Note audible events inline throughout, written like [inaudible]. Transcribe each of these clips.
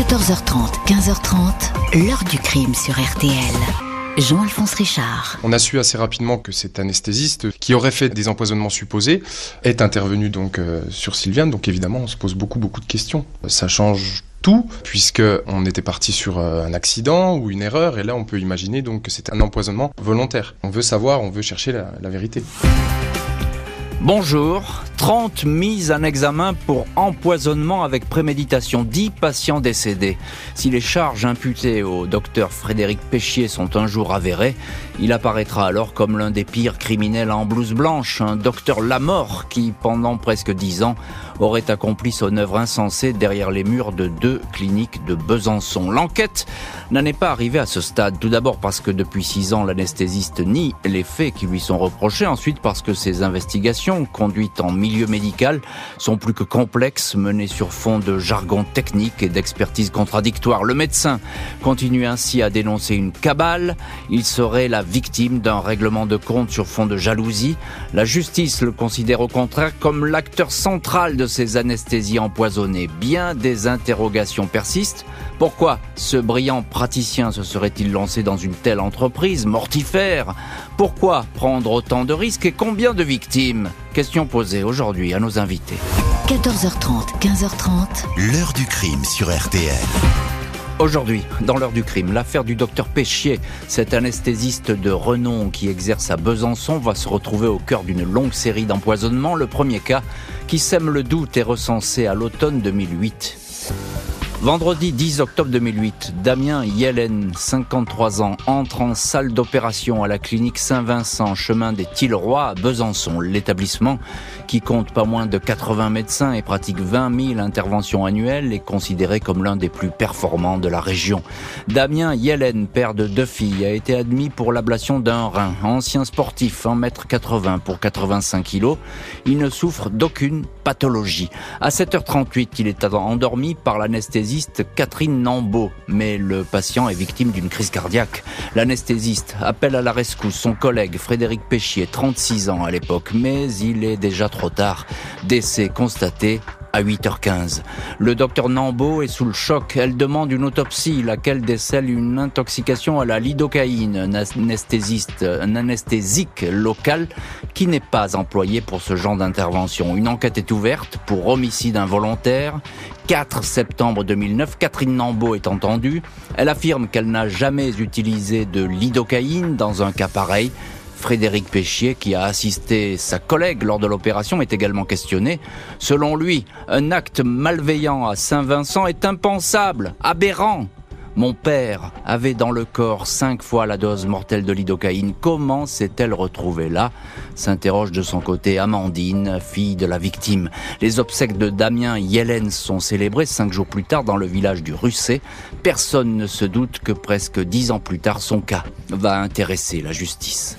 14h30, 15h30, l'heure du crime sur RTL. Jean-Alphonse Richard. On a su assez rapidement que cet anesthésiste qui aurait fait des empoisonnements supposés est intervenu donc euh, sur Sylviane. Donc évidemment, on se pose beaucoup beaucoup de questions. Ça change tout, puisque on était parti sur euh, un accident ou une erreur, et là on peut imaginer donc que c'est un empoisonnement volontaire. On veut savoir, on veut chercher la, la vérité. Bonjour, 30 mises en examen pour empoisonnement avec préméditation, 10 patients décédés. Si les charges imputées au docteur Frédéric Péchier sont un jour avérées, il apparaîtra alors comme l'un des pires criminels en blouse blanche, un docteur Lamort qui, pendant presque 10 ans, aurait accompli son œuvre insensée derrière les murs de deux cliniques de Besançon. L'enquête n'en est pas arrivée à ce stade, tout d'abord parce que depuis 6 ans, l'anesthésiste nie les faits qui lui sont reprochés, ensuite parce que ses investigations conduites en milieu médical sont plus que complexes, menées sur fond de jargon technique et d'expertise contradictoire. Le médecin continue ainsi à dénoncer une cabale. Il serait la victime d'un règlement de compte sur fond de jalousie. La justice le considère au contraire comme l'acteur central de ces anesthésies empoisonnées. Bien des interrogations persistent. Pourquoi ce brillant praticien se serait-il lancé dans une telle entreprise mortifère? Pourquoi prendre autant de risques et combien de victimes? Question posée aujourd'hui à nos invités. 14h30, 15h30. L'heure du crime sur RTL. Aujourd'hui, dans l'heure du crime, l'affaire du docteur Péchier, cet anesthésiste de renom qui exerce à Besançon, va se retrouver au cœur d'une longue série d'empoisonnements. Le premier cas, qui sème le doute, est recensé à l'automne 2008. Vendredi 10 octobre 2008, Damien Yellen, 53 ans, entre en salle d'opération à la clinique Saint-Vincent, chemin des Tilleroy à Besançon. L'établissement, qui compte pas moins de 80 médecins et pratique 20 000 interventions annuelles, est considéré comme l'un des plus performants de la région. Damien Yellen, père de deux filles, a été admis pour l'ablation d'un rein. Ancien sportif, 1m80 pour 85 kg, il ne souffre d'aucune À 7h38, il est endormi par l'anesthésie Catherine Nambeau, mais le patient est victime d'une crise cardiaque. L'anesthésiste appelle à la rescousse son collègue Frédéric Péchier, 36 ans à l'époque, mais il est déjà trop tard. Décès constaté à 8h15. Le docteur Nambo est sous le choc. Elle demande une autopsie, laquelle décèle une intoxication à la lidocaïne, un anesthésiste, un anesthésique local qui n'est pas employé pour ce genre d'intervention. Une enquête est ouverte pour homicide involontaire. 4 septembre 2009, Catherine Nambo est entendue. Elle affirme qu'elle n'a jamais utilisé de lidocaïne dans un cas pareil. Frédéric Péchier, qui a assisté sa collègue lors de l'opération, est également questionné. Selon lui, un acte malveillant à Saint-Vincent est impensable, aberrant. Mon père avait dans le corps cinq fois la dose mortelle de lidocaïne. Comment s'est-elle retrouvée là s'interroge de son côté Amandine, fille de la victime. Les obsèques de Damien Yellen sont célébrées cinq jours plus tard dans le village du Russet. Personne ne se doute que presque dix ans plus tard, son cas va intéresser la justice.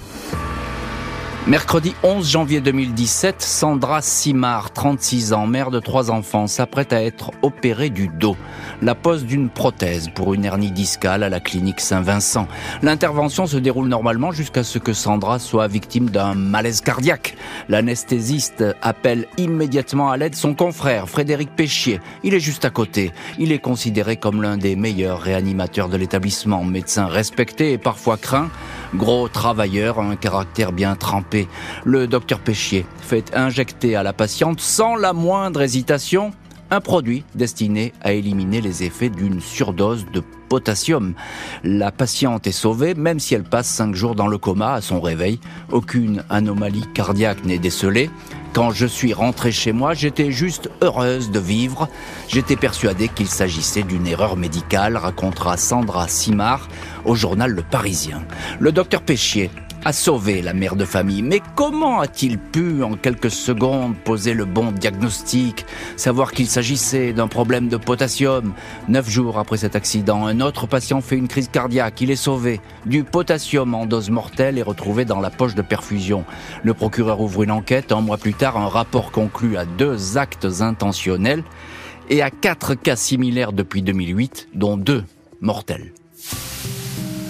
Mercredi 11 janvier 2017, Sandra Simard, 36 ans, mère de trois enfants, s'apprête à être opérée du dos. La pose d'une prothèse pour une hernie discale à la clinique Saint-Vincent. L'intervention se déroule normalement jusqu'à ce que Sandra soit victime d'un malaise cardiaque. L'anesthésiste appelle immédiatement à l'aide son confrère, Frédéric Péchier. Il est juste à côté. Il est considéré comme l'un des meilleurs réanimateurs de l'établissement, médecin respecté et parfois craint. Gros travailleur, un caractère bien trempé. Le docteur Péchier fait injecter à la patiente sans la moindre hésitation un produit destiné à éliminer les effets d'une surdose de potassium. La patiente est sauvée même si elle passe cinq jours dans le coma à son réveil. Aucune anomalie cardiaque n'est décelée. Quand je suis rentrée chez moi, j'étais juste heureuse de vivre. J'étais persuadée qu'il s'agissait d'une erreur médicale, racontera Sandra Simard au journal Le Parisien. Le docteur Péchier a sauvé la mère de famille. Mais comment a-t-il pu, en quelques secondes, poser le bon diagnostic, savoir qu'il s'agissait d'un problème de potassium? Neuf jours après cet accident, un autre patient fait une crise cardiaque. Il est sauvé. Du potassium en dose mortelle est retrouvé dans la poche de perfusion. Le procureur ouvre une enquête. Un mois plus tard, un rapport conclut à deux actes intentionnels et à quatre cas similaires depuis 2008, dont deux mortels.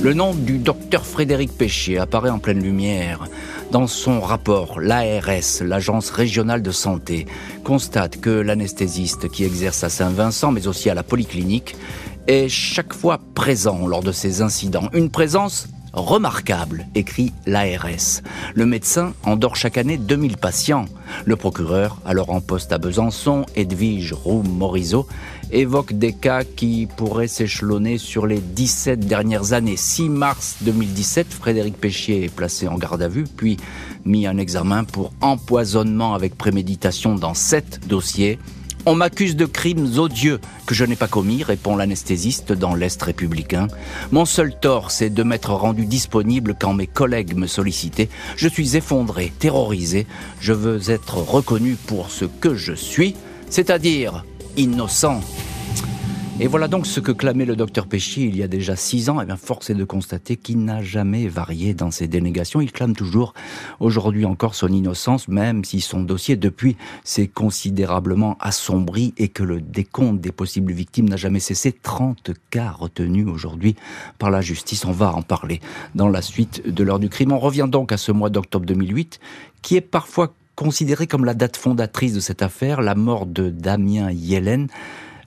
Le nom du docteur Frédéric Péchier apparaît en pleine lumière. Dans son rapport, l'ARS, l'Agence régionale de santé, constate que l'anesthésiste qui exerce à Saint-Vincent, mais aussi à la polyclinique, est chaque fois présent lors de ces incidents. Une présence remarquable, écrit l'ARS. Le médecin endort chaque année 2000 patients. Le procureur, alors en poste à Besançon, Edwige Roux-Morizot, évoque des cas qui pourraient s'échelonner sur les 17 dernières années. 6 mars 2017, Frédéric Péchier est placé en garde à vue, puis mis en examen pour empoisonnement avec préméditation dans 7 dossiers. On m'accuse de crimes odieux que je n'ai pas commis, répond l'anesthésiste dans l'Est républicain. Mon seul tort, c'est de m'être rendu disponible quand mes collègues me sollicitaient. Je suis effondré, terrorisé. Je veux être reconnu pour ce que je suis, c'est-à-dire innocent. Et voilà donc ce que clamait le docteur Péchy il y a déjà six ans. Et eh bien, force est de constater qu'il n'a jamais varié dans ses dénégations. Il clame toujours aujourd'hui encore son innocence, même si son dossier depuis s'est considérablement assombri et que le décompte des possibles victimes n'a jamais cessé. 30 cas retenus aujourd'hui par la justice. On va en parler dans la suite de l'heure du crime. On revient donc à ce mois d'octobre 2008 qui est parfois considéré comme la date fondatrice de cette affaire, la mort de Damien Yellen.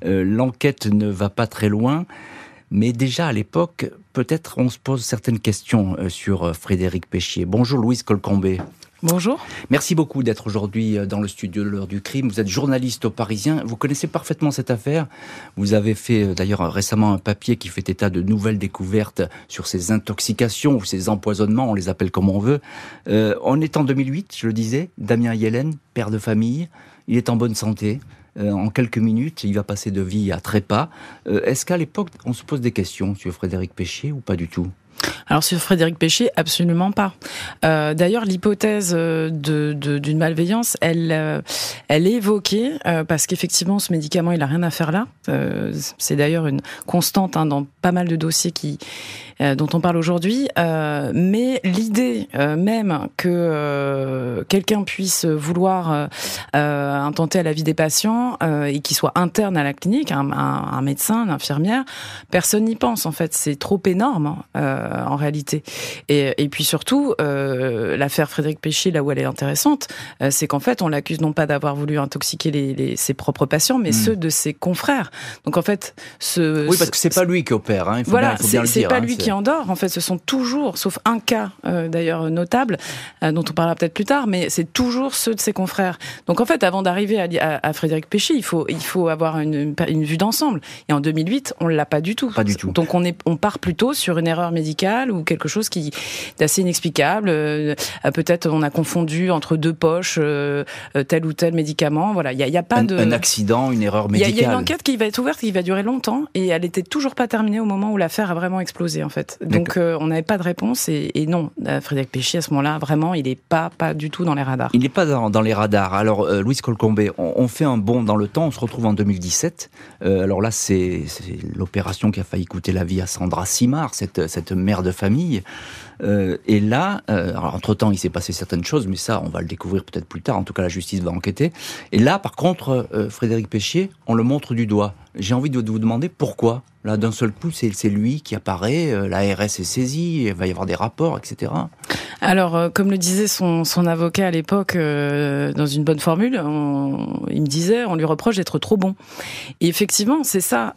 Euh, l'enquête ne va pas très loin. Mais déjà à l'époque, peut-être on se pose certaines questions euh, sur euh, Frédéric Péchier. Bonjour Louise Colcombé. Bonjour. Merci beaucoup d'être aujourd'hui dans le studio de l'heure du crime. Vous êtes journaliste au Parisien. Vous connaissez parfaitement cette affaire. Vous avez fait d'ailleurs récemment un papier qui fait état de nouvelles découvertes sur ces intoxications ou ces empoisonnements, on les appelle comme on veut. on est en 2008, je le disais. Damien Yellen, père de famille. Il est en bonne santé. Euh, en quelques minutes, il va passer de vie à trépas. Euh, est-ce qu'à l'époque, on se pose des questions sur Frédéric Péchier ou pas du tout? Alors sur Frédéric Péché, absolument pas. Euh, d'ailleurs, l'hypothèse euh, d'une malveillance, elle, euh, elle est évoquée parce qu'effectivement, ce médicament, il a rien à faire là. c'est d'ailleurs une constante hein, dans pas mal de dossiers qui dont on parle aujourd'hui. mais l'idée même que quelqu'un puisse vouloir intenter à la vie des patients et qu'il soit interne à la clinique, un, médecin, une infirmière, personne n'y pense en fait. C'est trop énorme. Euh, en réalité. Et, et puis surtout, euh, l'affaire Frédéric Péché, là où elle est intéressante, euh, c'est qu'en fait, on l'accuse non pas d'avoir voulu intoxiquer les, ses propres patients, mais hmm. ceux de ses confrères. Donc en fait, ce oui, parce que c'est pas lui qui opère. Hein, il faut voilà, c'est pas hein, lui qui endort. En fait, ce sont toujours, sauf un cas d'ailleurs notable dont on parlera peut-être plus tard, mais c'est toujours ceux de ses confrères. Donc en fait, avant d'arriver à, à, Frédéric Péché, il faut il faut avoir une, une vue d'ensemble. Et en 2008, on l'a pas du tout. Pas du tout. Donc on est on part plutôt sur une erreur médicale ou quelque chose qui d'assez inexplicable. Euh, peut-être on a confondu entre deux poches euh, tel ou tel médicament. Voilà, il n'y a, a, pas un, de un accident, une erreur médicale. Il y, a une enquête qui va être ouverte, qui va durer longtemps et elle était toujours pas terminée au moment où l'affaire a vraiment explosé en fait. Donc euh, on n'avait pas de réponse et, et non, Frédéric Péchy à ce moment-là vraiment il n'est pas pas du tout dans les radars. Il n'est pas dans, dans, les radars. Alors Louis Colcombé, on, on, fait un bond dans le temps. On se retrouve en 2017. alors là c'est l'opération qui a failli coûter la vie à Sandra Simard, cette cette mère de famille. Euh, et là, euh, entre-temps, il s'est passé certaines choses, mais ça, on va le découvrir peut-être plus tard. En tout cas, la justice va enquêter. Et là, par contre, euh, Frédéric Péchier, on le montre du doigt. J'ai envie de vous demander pourquoi. Là, d'un seul coup, c'est lui qui apparaît, euh, la RS est saisie, il va y avoir des rapports, etc. Alors, euh, comme le disait son, avocat à l'époque, euh, dans une bonne formule, il me disait, on lui reproche d'être trop bon. Et effectivement, c'est ça,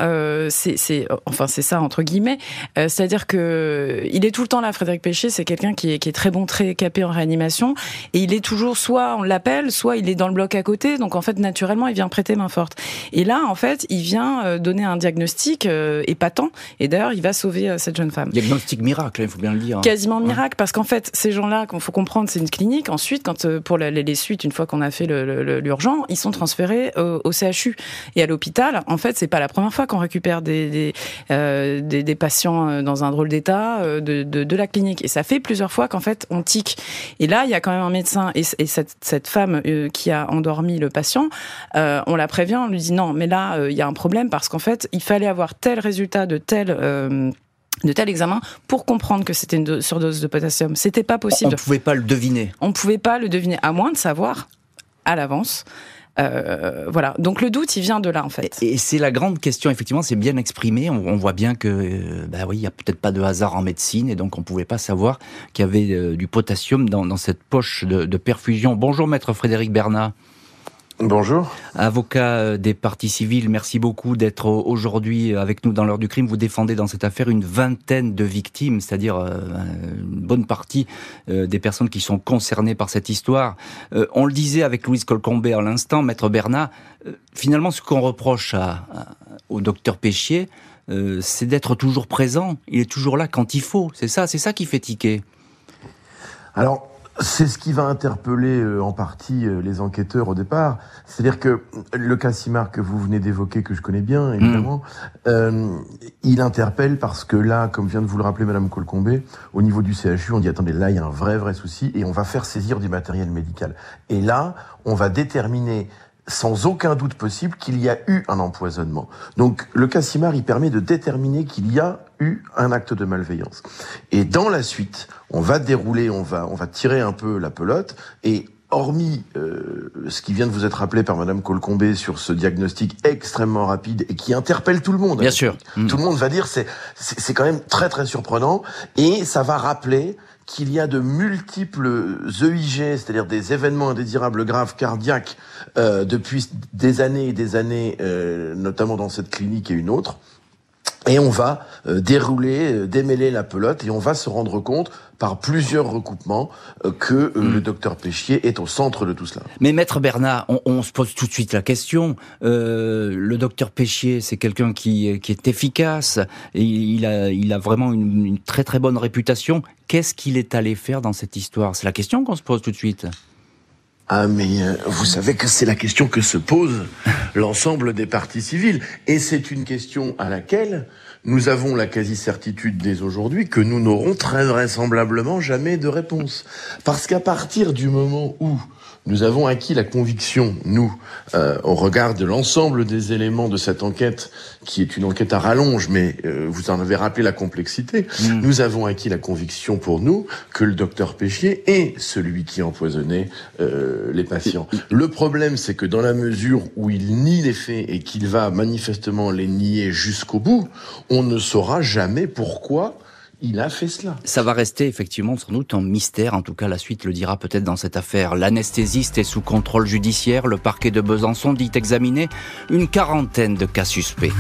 enfin c'est ça entre guillemets, c'est-à-dire que il est tout le temps là. Frédéric Péché, c'est quelqu'un qui est, très bon, très capé en réanimation, et il est toujours soit on l'appelle, soit il est dans le bloc à côté. Donc en fait, naturellement, il vient prêter main forte. Et là, en fait, il vient donner un diagnostic épatant. Et d'ailleurs, il va sauver euh, cette jeune femme. Diagnostic miracle, il faut bien le dire. Quasiment miracle, parce qu'en fait, ces gens-là, qu'il faut comprendre, c'est une clinique. Ensuite, quand euh, pour les suites, une fois qu'on a fait l'urgent, ils sont transférés au, CHU et à l'hôpital. En fait, c'est pas la première fois qu'on récupère des des, des, patients dans un drôle d'état de, de, la clinique. Et ça fait plusieurs fois qu'en fait, on tique. Et là, il y a quand même un médecin et, cette, cette, femme qui a endormi le patient, on la prévient, on lui dit non, mais là, il y a un problème parce qu'en fait, il fallait avoir tel résultat de tel euh, de tel examen pour comprendre que c'était une surdose de potassium. C'était pas possible. On ne pouvait pas le deviner. On ne pouvait pas le deviner, à moins de savoir à l'avance voilà. Donc le doute, il vient de là en fait. Et, c'est la grande question. Effectivement, c'est bien exprimé. On, voit bien que, bah oui, il y a peut-être pas de hasard en médecine, et donc on pouvait pas savoir qu'il y avait du potassium dans, cette poche de, de perfusion. Bonjour, maître Frédéric Bernat. Bonjour. Avocat euh, des partis civils, merci beaucoup d'être aujourd'hui avec nous dans l'heure du crime. Vous défendez dans cette affaire une vingtaine de victimes, c'est-à-dire euh, une bonne partie euh, des personnes qui sont concernées par cette histoire. On le disait avec Louise Colcombé à l'instant, Maître Bernat, finalement ce qu'on reproche au docteur Péchier, c'est d'être toujours présent. Il est toujours là quand il faut. C'est ça, c'est ça qui fait tiquer. Alors, c'est ce qui va interpeller euh, en partie euh, les enquêteurs au départ. C'est-à-dire que le cas Simard que vous venez d'évoquer, que je connais bien évidemment, mm. euh, il interpelle parce que là, comme vient de vous le rappeler Madame Colcombé, au niveau du CHU, on dit attendez, là il y a un vrai vrai souci et on va faire saisir du matériel médical. Et là, on va déterminer sans aucun doute possible qu'il y a eu un empoisonnement. Donc le cas Simard, il permet de déterminer qu'il y a eu un acte de malveillance. Et dans la suite, on va dérouler, on va, on va tirer un peu la pelote et hormis euh, ce qui vient de vous être rappelé par Madame Colcombé sur ce diagnostic extrêmement rapide et qui interpelle tout le monde. Bien sûr. Tout le monde va dire c'est c'est quand même très très surprenant et ça va rappeler qu'il y a de multiples EIG, c'est-à-dire des événements indésirables graves cardiaques, euh, depuis des années et des années, euh, notamment dans cette clinique et une autre. Et on va euh, dérouler, euh, démêler la pelote et on va se rendre compte par plusieurs recoupements euh, que mm. le docteur Péchier est au centre de tout cela. Mais maître Bernard, on, se pose tout de suite la question. le docteur Péchier, c'est quelqu'un qui, qui, est efficace et il a, il a vraiment une, une très très bonne réputation. Qu'est-ce qu'il est allé faire dans cette histoire? C'est la question qu'on se pose tout de suite. Ah mais vous savez que c'est la question que se pose l'ensemble des partis civils et c'est une question à laquelle nous avons la quasi-certitude dès aujourd'hui que nous n'aurons très vraisemblablement jamais de réponse. Parce qu'à partir du moment où nous avons acquis la conviction, nous, euh, au regard de l'ensemble des éléments de cette enquête, qui est une enquête à rallonge, mais euh, vous en avez rappelé la complexité, mm. nous avons acquis la conviction pour nous que le docteur Péchier est celui qui empoisonnait euh, les patients. Le problème, c'est que dans la mesure où il nie les faits et qu'il va manifestement les nier jusqu'au bout, on ne saura jamais pourquoi il a fait cela. Ça va rester effectivement sans doute un mystère, en tout cas la suite le dira peut-être dans cette affaire. L'anesthésiste est sous contrôle judiciaire, le parquet de Besançon dit examiner une quarantaine de cas suspects.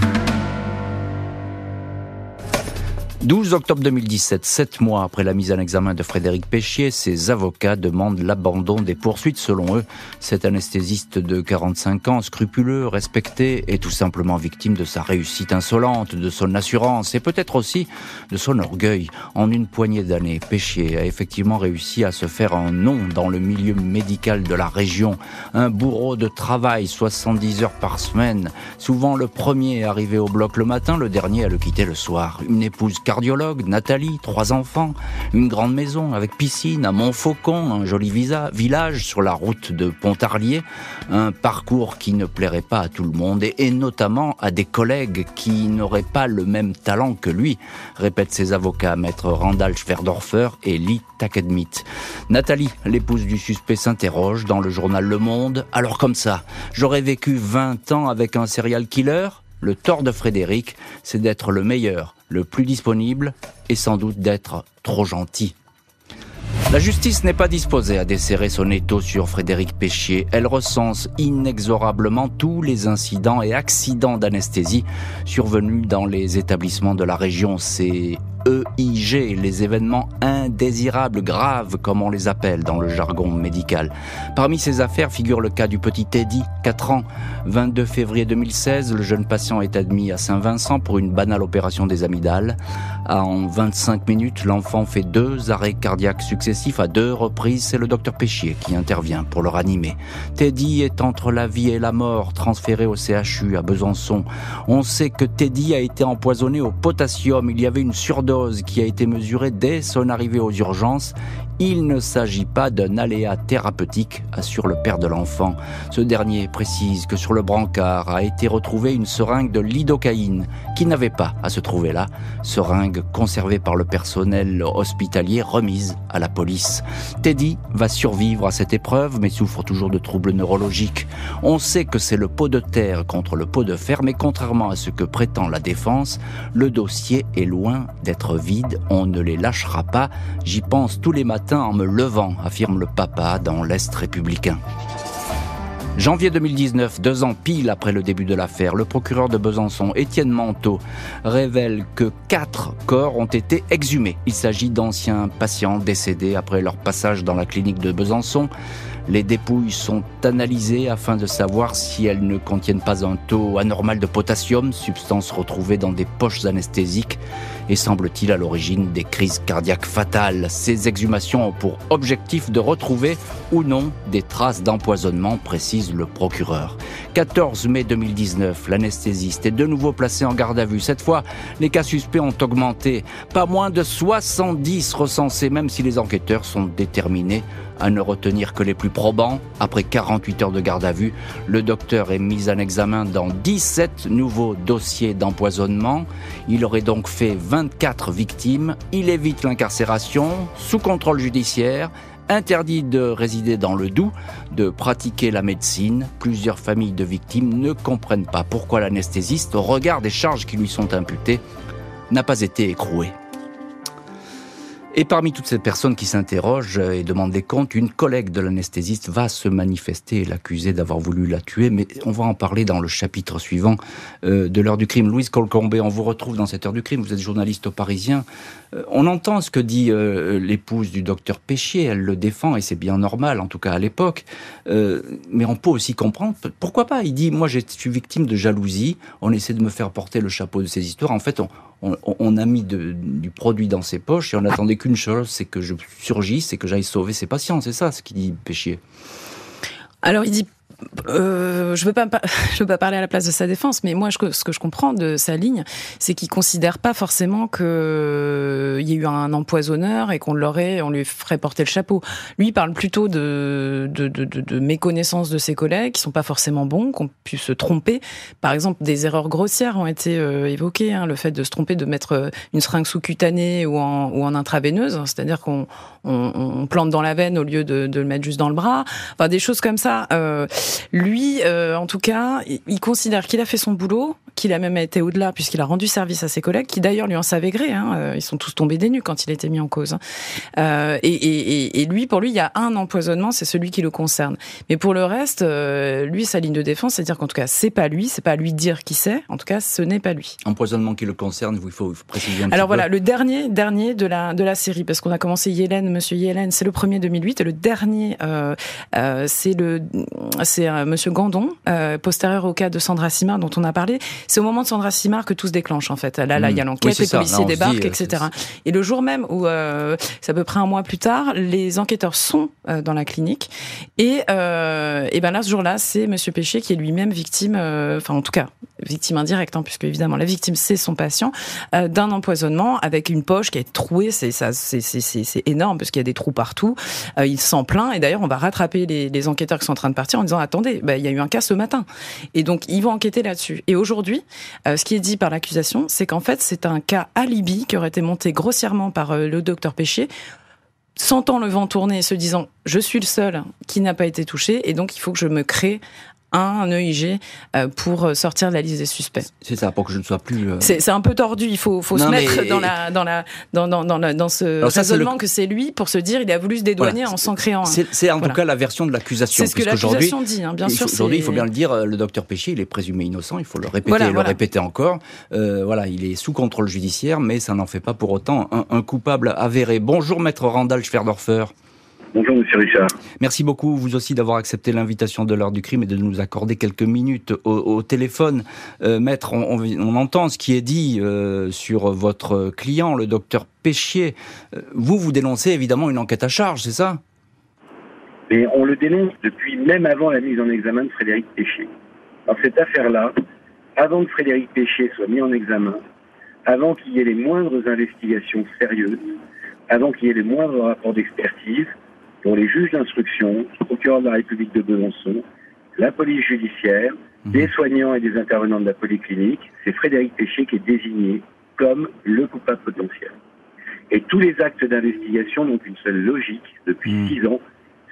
12 octobre 2017, sept mois après la mise en examen de Frédéric Péchier, ses avocats demandent l'abandon des poursuites. Selon eux, cet anesthésiste de 45 ans, scrupuleux, respecté, est tout simplement victime de sa réussite insolente, de son assurance et peut-être aussi de son orgueil. En une poignée d'années, Péchier a effectivement réussi à se faire un nom dans le milieu médical de la région. Un bourreau de travail, 70 heures par semaine, souvent le premier arrivé au bloc le matin, le dernier à le quitter le soir. Une épouse cardiologue, Nathalie, trois enfants, une grande maison avec piscine à Montfaucon, un joli village sur la route de Pontarlier, un parcours qui ne plairait pas à tout le monde et, notamment à des collègues qui n'auraient pas le même talent que lui, répètent ses avocats, maître Randall Schwerdorfer et Lee Takedmit. Nathalie, l'épouse du suspect, s'interroge dans le journal Le Monde. Alors comme ça, j'aurais vécu 20 ans avec un serial killer? Le tort de Frédéric, c'est d'être le meilleur, le plus disponible et sans doute d'être trop gentil. La justice n'est pas disposée à desserrer son étau sur Frédéric Péchier. Elle recense inexorablement tous les incidents et accidents d'anesthésie survenus dans les établissements de la région. C'est EIG, les événements indésirables, graves comme on les appelle dans le jargon médical. Parmi ces affaires figure le cas du petit Teddy, 4 ans. 22 février 2016, le jeune patient est admis à Saint-Vincent pour une banale opération des amygdales. En 25 minutes, l'enfant fait deux arrêts cardiaques successifs à deux reprises. C'est le docteur Péchier qui intervient pour le ranimer. Teddy est entre la vie et la mort, transféré au CHU à Besançon. On sait que Teddy a été empoisonné au potassium. Il y avait une surdose qui a été mesurée dès son arrivée aux urgences. Il ne s'agit pas d'un aléa thérapeutique, assure le père de l'enfant. Ce dernier précise que sur le brancard a été retrouvée une seringue de lidocaïne qui n'avait pas à se trouver là, seringue conservée par le personnel hospitalier remise à la police. Teddy va survivre à cette épreuve mais souffre toujours de troubles neurologiques. On sait que c'est le pot de terre contre le pot de fer mais contrairement à ce que prétend la défense, le dossier est loin d'être vide, on ne les lâchera pas. J'y pense tous les matins en me levant, affirme le papa dans l'Est républicain. Janvier 2019, deux ans pile après le début de l'affaire, le procureur de Besançon, Étienne Manteau, révèle que quatre corps ont été exhumés. Il s'agit d'anciens patients décédés après leur passage dans la clinique de Besançon. Les dépouilles sont analysées afin de savoir si elles ne contiennent pas un taux anormal de potassium, substance retrouvée dans des poches anesthésiques et semble-t-il à l'origine des crises cardiaques fatales. Ces exhumations ont pour objectif de retrouver ou non des traces d'empoisonnement, précise le procureur. 14 mai 2019, l'anesthésiste est de nouveau placé en garde à vue. Cette fois, les cas suspects ont augmenté. Pas moins de 70 recensés, même si les enquêteurs sont déterminés à ne retenir que les plus probants. Après 48 heures de garde à vue, le docteur est mis en examen dans 17 nouveaux dossiers d'empoisonnement. Il aurait donc fait 24 victimes. Il évite l'incarcération, sous contrôle judiciaire, interdit de résider dans le Doubs, de pratiquer la médecine. Plusieurs familles de victimes ne comprennent pas pourquoi l'anesthésiste, au regard des charges qui lui sont imputées, n'a pas été écroué. Et parmi toutes ces personnes qui s'interrogent et demandent des comptes, une collègue de l'anesthésiste va se manifester et l'accuser d'avoir voulu la tuer. Mais on va en parler dans le chapitre suivant euh, de l'heure du crime. Louise Colcombé, on vous retrouve dans cette heure du crime. Vous êtes journaliste au Parisien. Euh, on entend ce que dit euh, l'épouse du docteur Péchier. Elle le défend et c'est bien normal, en tout cas à l'époque. mais on peut aussi comprendre pourquoi pas? Il dit moi, je suis victime de jalousie. On essaie de me faire porter le chapeau de ces histoires. En fait, on, a mis du produit dans ses poches et on n'attendait qu'une chose, c'est que je surgisse et que j'aille sauver ses patients. C'est ça ce qu'il dit Péchier. Alors il dit euh, je veux [laughs] je veux pas parler à la place de sa défense, mais moi, ce que je comprends de sa ligne, c'est qu'il considère pas forcément qu'il euh, y a eu un empoisonneur et qu'on l'aurait, on lui ferait porter le chapeau. Lui il parle plutôt de, de, de, de, méconnaissance de ses collègues qui sont pas forcément bons, qu'on pu se tromper. Par exemple, des erreurs grossières ont été euh, évoquées, hein, le fait de se tromper, de mettre euh, une seringue sous-cutanée ou en, ou en intraveineuse, c'est-à-dire qu'on on, on, plante dans la veine au lieu de, de, le mettre juste dans le bras. Enfin, des choses comme ça. Euh, lui, euh, en tout cas, il considère qu'il a fait son boulot, qu'il a même été au-delà puisqu'il a rendu service à ses collègues, qui d'ailleurs lui en savaient gré. Hein, euh, ils sont tous tombés des nues quand il été mis en cause. Hein. Euh, et, et, et, lui, pour lui, il y a un empoisonnement, c'est celui qui le concerne. Mais pour le reste, euh, lui, sa ligne de défense, c'est-à-dire qu'en tout cas, c'est pas lui, c'est pas à lui dire qui c'est. En tout cas, ce n'est pas lui. Empoisonnement qui le concerne, il faut, préciser un Alors voilà, le dernier, dernier de la de la série, parce qu'on a commencé Yélène, Monsieur Yélène, c'est le premier 2008, et le dernier, euh, euh, c'est le, c'est Monsieur Gandon, postérieur au cas de Sandra Simard dont on a parlé. C'est au moment de Sandra Simard que tout se déclenche en fait. Là, là, il y a hmm. l'enquête, les policiers débarquent, euh, etc. Et le jour même où, euh, c'est à peu près un mois plus tard, les enquêteurs sont euh, dans la clinique et, euh, et ben là, ce jour-là, c'est Monsieur Péché qui est lui-même victime, enfin en tout cas victime indirecte, hein, puisque évidemment la victime c'est son patient, d'un empoisonnement avec une poche qui est trouée. C'est ça, c'est c'est énorme parce qu'il y a des trous partout. il s'en plaint et d'ailleurs on va rattraper les, les, enquêteurs qui sont en train de partir en disant attendez, bah, il y a eu un cas ce matin et donc ils vont enquêter là-dessus. Et aujourd'hui, euh, ce qui est dit par l'accusation, c'est qu'en fait, c'est un cas alibi qui aurait été monté grossièrement par euh, le docteur Péché sentant le vent tourner et se disant je suis le seul qui n'a pas été touché et donc il faut que je me crée un EIG euh, pour sortir de la liste des suspects. C'est ça, pour que je ne sois plus. Euh, c'est un peu tordu. Il faut, faut se mettre dans la, dans la, dans, dans, dans, dans ce raisonnement que c'est lui pour se dire il a voulu se dédouaner en s'en créant. C'est en tout cas la version de l'accusation. C'est ce que l'accusation dit, hein, bien sûr. Aujourd'hui, il faut bien le dire, le docteur Péché, il est présumé innocent. Il faut le répéter, et le répéter encore. Euh, voilà, il est sous contrôle judiciaire, mais ça n'en fait pas pour autant un, un coupable avéré. Bonjour, maître Randall Schwerdorfer. Bonjour, monsieur Richard. Merci beaucoup, vous aussi, d'avoir accepté l'invitation de l'heure du crime et de nous accorder quelques minutes au, téléphone. Euh, maître, on, entend ce qui est dit euh, sur votre client, le docteur Péchier. Euh, vous, vous dénoncez évidemment une enquête à charge, c'est ça? Mais on le dénonce depuis même avant la mise en examen de Frédéric Péchier. Dans cette affaire-là, avant que Frédéric Péchier soit mis en examen, avant qu'il y ait les moindres investigations sérieuses, avant qu'il y ait les moindres rapports d'expertise, pour les juges d'instruction, le procureur de la République de Besançon, la police judiciaire, mhm. des soignants et des intervenants de la polyclinique, c'est Frédéric Péché qui est désigné comme le coupable potentiel. Et tous les actes d'investigation n'ont qu'une seule logique depuis mhm. six ans,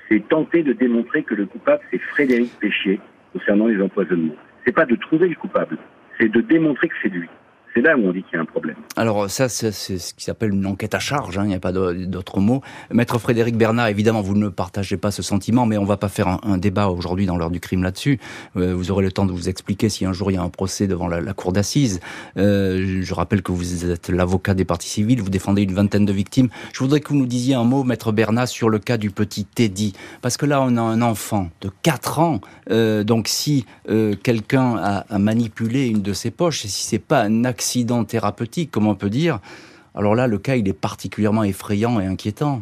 c'est tenter de démontrer que le coupable c'est Frédéric Péché concernant les empoisonnements. C'est pas de trouver le coupable, c'est de démontrer que c'est lui c'est là où on dit qu'il y a un problème. Alors ça, c'est ce qui s'appelle une enquête à charge, hein, il n'y a pas d'autre mot. Maître Frédéric Bernard, évidemment, vous ne partagez pas ce sentiment, mais on va pas faire un, débat aujourd'hui dans l'heure du crime là-dessus. Euh, vous aurez le temps de vous expliquer si un jour il y a un procès devant la, cour d'assises. Euh, je rappelle que vous êtes l'avocat des parties civiles, vous défendez une vingtaine de victimes. Je voudrais que vous nous disiez un mot, Maître Bernard, sur le cas du petit Teddy. Parce que là, on a un enfant de 4 ans. Euh, donc si quelqu'un a, a manipulé une de ses poches, et si c'est pas un accident accident thérapeutique, comme on peut dire, alors là, le cas, il est particulièrement effrayant et inquiétant.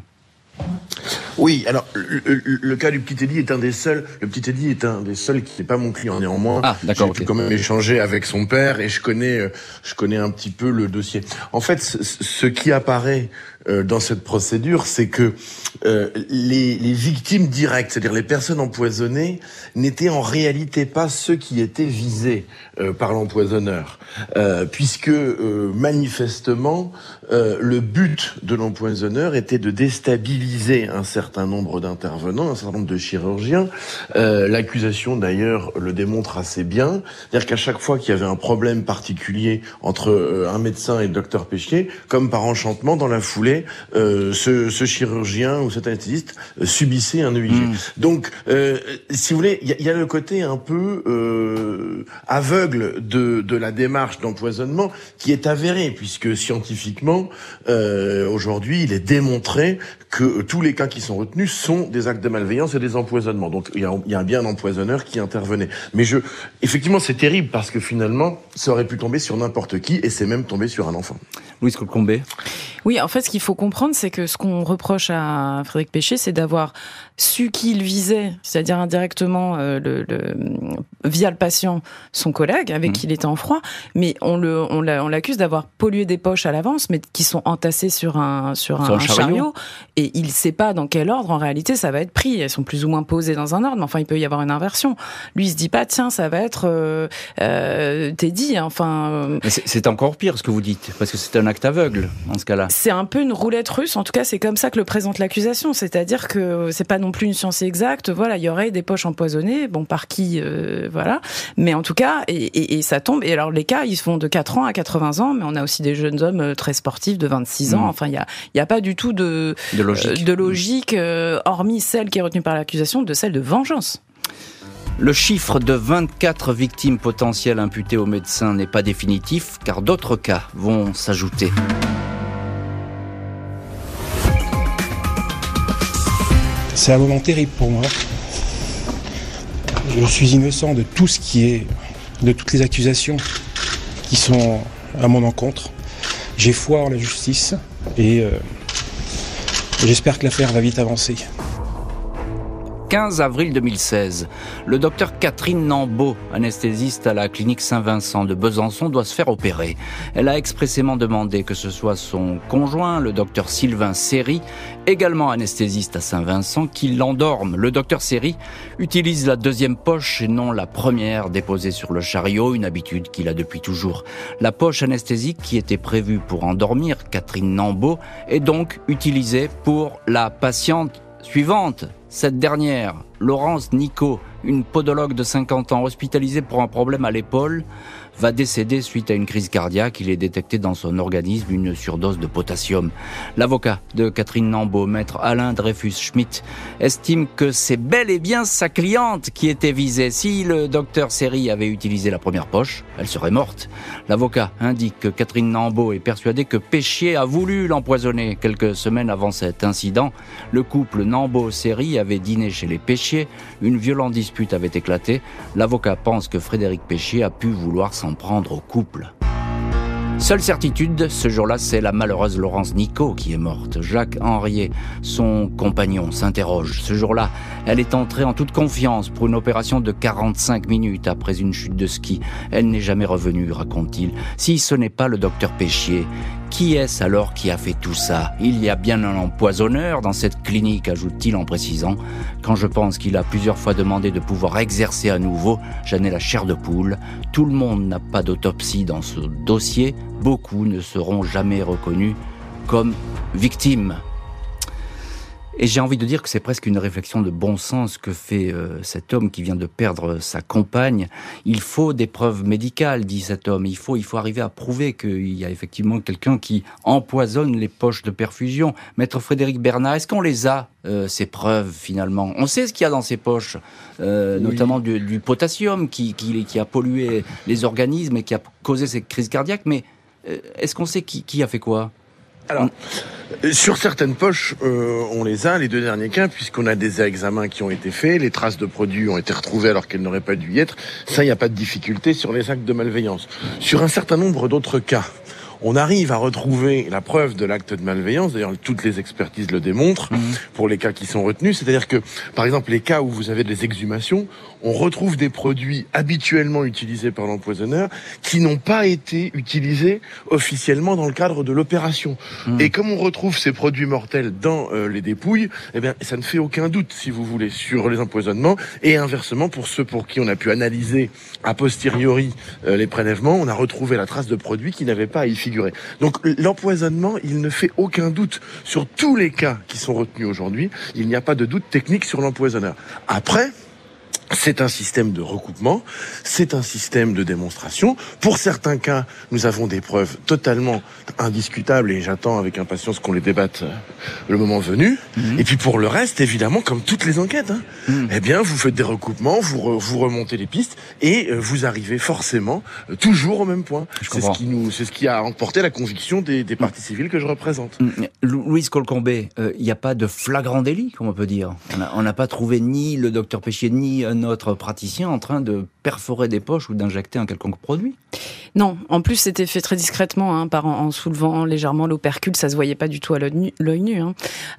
Oui, alors le, cas du petit Eddie est un des seuls. Le petit Eddie est un des seuls qui n'est pas mon client néanmoins. Ah, d'accord. J'ai pu quand même échanger avec son père et je connais, euh, je connais un petit peu le dossier. En fait, ce qui apparaît dans cette procédure, c'est que euh, les, les, victimes directes, c'est-à-dire les personnes empoisonnées, n'étaient en réalité pas ceux qui étaient visés euh, par l'empoisonneur, puisque manifestement le but de l'empoisonneur était de déstabiliser un certain nombre d'intervenants, un certain nombre de chirurgiens. L'accusation d'ailleurs le démontre assez bien, c'est-à-dire qu'à chaque fois qu'il y avait un problème particulier entre un médecin et le docteur Péchier, comme par enchantement dans la foulée euh, ce, ce, chirurgien ou cet anesthésiste euh, subissait un EIG. Hmm. Donc, euh, si vous voulez, il y, y, a le côté un peu euh, aveugle de, de la démarche d'empoisonnement qui est avéré, puisque scientifiquement, aujourd'hui, il est démontré que tous les cas qui sont retenus sont des actes de malveillance et des empoisonnements. Donc, il y a, y a bien un empoisonneur qui intervenait. Mais je, effectivement, c'est terrible parce que finalement, ça aurait pu tomber sur n'importe qui et c'est même tombé sur un enfant. Louise Colcombé. Oui, en fait, ce qu'il faut comprendre, c'est que ce qu'on reproche à Frédéric Péché, c'est d'avoir su qu'il visait, c'est-à-dire indirectement euh, le, via le patient, son collègue avec mmh. qui il était en froid, mais on le on l'accuse d'avoir pollué des poches à l'avance, mais qui sont entassées sur un sur un, chariot. et il sait pas dans quel ordre en réalité ça va être pris. Elles sont plus ou moins posées dans un ordre, mais enfin il peut y avoir une inversion. Lui il se dit pas tiens ça va être euh, euh dit enfin. Euh, c'est encore pire ce que vous dites parce que c'est un acte aveugle dans ce cas-là. C'est un peu une roulette russe. En tout cas c'est comme ça que le présente l'accusation, c'est-à-dire que c'est pas non plus une science exacte. Voilà, il y aurait des poches empoisonnées, bon, par qui, euh, voilà. Mais en tout cas, et, ça tombe. Et alors, les cas, ils se font de 4 ans à 80 ans, mais on a aussi des jeunes hommes euh, très sportifs de 26 ans. Mm. Enfin, il n'y a, y a pas du tout de, de logique, de logique hormis celle qui est retenue par l'accusation, de celle de vengeance. Le chiffre de 24 victimes potentielles imputées aux médecins n'est pas définitif car d'autres cas vont s'ajouter. C'est un moment terrible pour moi. Je suis innocent de tout ce qui est, de toutes les accusations qui sont à mon encontre. J'ai foi en la justice et euh, j'espère que l'affaire va vite avancer. 15 avril 2016. Le docteur Catherine Nambeau, anesthésiste à la clinique Saint-Vincent de Besançon, doit se faire opérer. Elle a expressément demandé que ce soit son conjoint, le docteur Sylvain Serry, également anesthésiste à Saint-Vincent, qui l'endorme. Le docteur Serry utilise la deuxième poche et non la première déposée sur le chariot, une habitude qu'il a depuis toujours. La poche anesthésique qui était prévue pour endormir Catherine Nambeau est donc utilisée pour la patiente suivante, cette dernière, Laurence Nico, une podologue de 50 ans hospitalisée pour un problème à l'épaule, va décéder suite à une crise cardiaque. Il est détecté dans son organisme une surdose de potassium. L'avocat de Catherine Nambeau, maître Alain Dreyfus-Schmidt, estime que c'est bel et bien sa cliente qui était visée. Si le docteur Seri avait utilisé la première poche, elle serait morte. L'avocat indique que Catherine Nambeau est persuadée que Péchier a voulu l'empoisonner. Quelques semaines avant cet incident, le couple Nambeau-Seri avait dîné chez les Péchiers. Une violente dispute avait éclaté. L'avocat pense que Frédéric Péchier a pu vouloir s'en prendre au couple. Seule certitude, ce jour-là, c'est la malheureuse Laurence Nico qui est morte. Jacques Henriet, son compagnon, s'interroge. Ce jour-là, elle est entrée en toute confiance pour une opération de 45 minutes après une chute de ski. Elle n'est jamais revenue, raconte-t-il. Si ce n'est pas le docteur Péchier, qui est-ce alors qui a fait tout ça? Il y a bien un empoisonneur dans cette clinique, ajoute-t-il en précisant. Quand je pense qu'il a plusieurs fois demandé de pouvoir exercer à nouveau, j'en ai la chair de poule. Tout le monde n'a pas d'autopsie dans ce dossier. Beaucoup ne seront jamais reconnus comme victimes. Et j'ai envie de dire que c'est presque une réflexion de bon sens que fait euh, cet homme qui vient de perdre sa compagne. Il faut des preuves médicales, dit cet homme. Il faut, il faut arriver à prouver qu'il y a effectivement quelqu'un qui empoisonne les poches de perfusion. Maître Frédéric Bernard, est-ce qu'on les a, euh, ces preuves finalement? On sait ce qu'il y a dans ces poches, euh, notamment du, potassium qui, qui, qui, a pollué les organismes et qui a causé ces crises cardiaques, mais est-ce qu'on sait qui, qui a fait quoi alors, sur certaines poches, euh, on les a, les deux derniers cas, puisqu'on a des examens qui ont été faits, les traces de produits ont été retrouvées alors qu'elles n'auraient pas dû y être. Ça, il n'y a pas de difficulté sur les actes de malveillance. Sur un certain nombre d'autres cas, on arrive à retrouver la preuve de l'acte de malveillance. D'ailleurs, toutes les expertises le démontrent mhm. pour les cas qui sont retenus. C'est-à-dire que, par exemple, les cas où vous avez des exhumations, on retrouve des produits habituellement utilisés par l'empoisonneur qui n'ont pas été utilisés officiellement dans le cadre de l'opération. Mhm. Et comme on retrouve ces produits mortels dans euh, les dépouilles, eh bien, ça ne fait aucun doute, si vous voulez, sur les empoisonnements. Et inversement, pour ceux pour qui on a pu analyser a posteriori euh, les prélèvements, on a retrouvé la trace de produits qui n'avaient pas à y figurer donc l'empoisonnement, il ne fait aucun doute sur tous les cas qui sont retenus aujourd'hui. Il n'y a pas de doute technique sur l'empoisonneur. Après, c'est un système de recoupement, c'est un système de démonstration. Pour certains cas, nous avons des preuves totalement indiscutables et j'attends avec impatience qu'on les débatte euh, le moment venu. Mhm. Et puis pour le reste, évidemment, comme toutes les enquêtes, hein, mhm. eh bien, vous faites des recoupements, vous, vous remontez les pistes et euh, vous arrivez forcément euh, toujours au même point. C'est ce qui nous, c'est ce qui a emporté la conviction des, des parties civiles que je représente. Mhm. Louise Colcombé, il n'y a pas de flagrant délit, comme on peut dire. On n'a pas trouvé ni le docteur Péchier ni notre praticien en train de perforer des poches ou d'injecter un quelconque produit. Non, en plus c'était fait très discrètement, hein, par en, soulevant légèrement l'opercule, ça se voyait pas du tout à l'œil nu. Hein.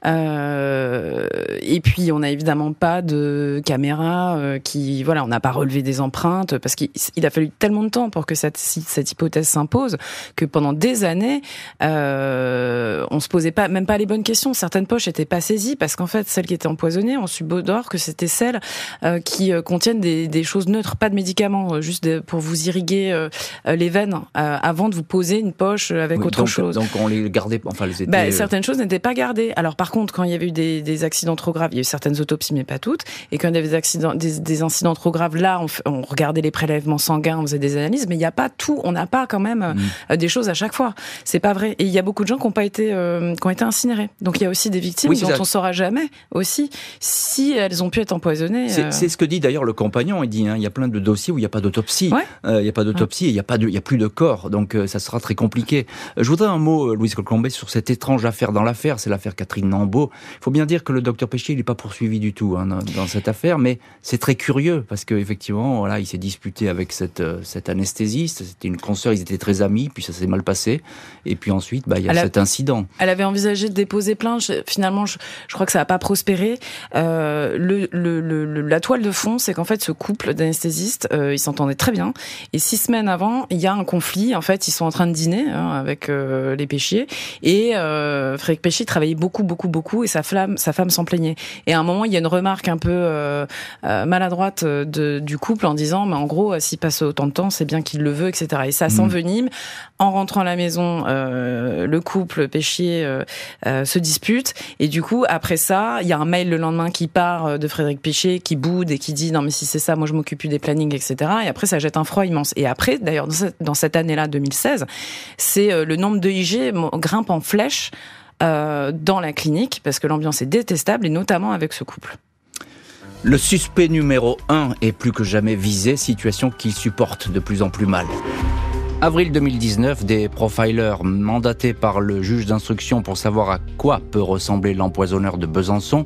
Euh, et puis on n'a évidemment pas de caméra euh, qui, voilà, on n'a pas relevé des empreintes parce qu'il a fallu tellement de temps pour que cette, cette hypothèse s'impose que pendant des années euh, on se posait pas même pas les bonnes questions. Certaines poches étaient pas saisies parce qu'en fait celles qui étaient empoisonnées, on subodore que c'était celles euh, qui contiennent des, des, choses neutres, pas de médicaments, juste pour vous irriguer les les veines euh, avant de vous poser une poche avec autre chose. Donc on les gardait, enfin les bah, certaines choses n'étaient pas gardées. Alors par contre, quand il y avait eu des, accidents trop graves, il y a eu certaines autopsies, mais pas toutes. Et quand il y avait des accidents, des, incidents trop graves, là, on, regardait les prélèvements sanguins, on faisait des analyses, mais il n'y a pas tout. On n'a pas quand même mm. euh, des choses à chaque fois. C'est pas vrai. Et il y a beaucoup de gens qui n'ont pas été, euh, qui ont été incinérés. Donc il y a aussi des victimes dont on saura jamais aussi si elles ont pu être empoisonnées. C'est ce que dit d'ailleurs le compagnon. Il dit, hein, il y a plein de dossiers où il n'y a pas d'autopsie. Il n'y a pas d'autopsie, il n'y a pas de il y a plus de corps, donc euh, ça sera très compliqué. Euh, je voudrais un mot, euh, Louise Colcombé, sur cette étrange affaire dans l'affaire, c'est l'affaire Catherine Nambeau. Il faut bien dire que le docteur Péchier, il n'est pas poursuivi du tout hein, dans, cette affaire, mais c'est très curieux parce qu'effectivement, voilà, il s'est disputé avec cette, cette anesthésiste, c'était une consoeur, ils étaient très amis, puis ça s'est mal passé, et puis ensuite, bah, il y a cet incident. Elle avait envisagé de déposer plainte, finalement, je, crois que ça n'a pas prospéré. le, le, la toile de fond, c'est qu'en fait, ce couple d'anesthésistes, ils s'entendaient très bien, et six semaines avant, il y a un conflit. En fait, ils sont en train de dîner hein, avec euh, les Péchiers et euh, Frédéric Péchier travaillait beaucoup, beaucoup, beaucoup et sa femme, sa femme s'en plaignait. Et à un moment, il y a une remarque un peu euh, euh maladroite de, du couple en disant, mais en gros, s'il passe autant de temps, c'est bien qu'il le veut, etc. Et ça mmh. s'envenime. En rentrant à la maison, le couple Péchier se dispute et du coup, après ça, il y a un mail le lendemain qui part de Frédéric Péchier qui boude et qui dit, non mais si c'est ça, moi je m'occupe plus des plannings, etc. Et après, ça jette un froid immense. Et après, d'ailleurs, dans cette, dans cette année-là, 2016, c'est euh, le nombre de IG grimpe en flèche euh, dans la clinique parce que l'ambiance est détestable et notamment avec ce couple. Le suspect numéro 1 est plus que jamais visé, situation qu'il supporte de plus en plus mal. Avril 2019, des profilers mandatés par le juge d'instruction pour savoir à quoi peut ressembler l'empoisonneur de Besançon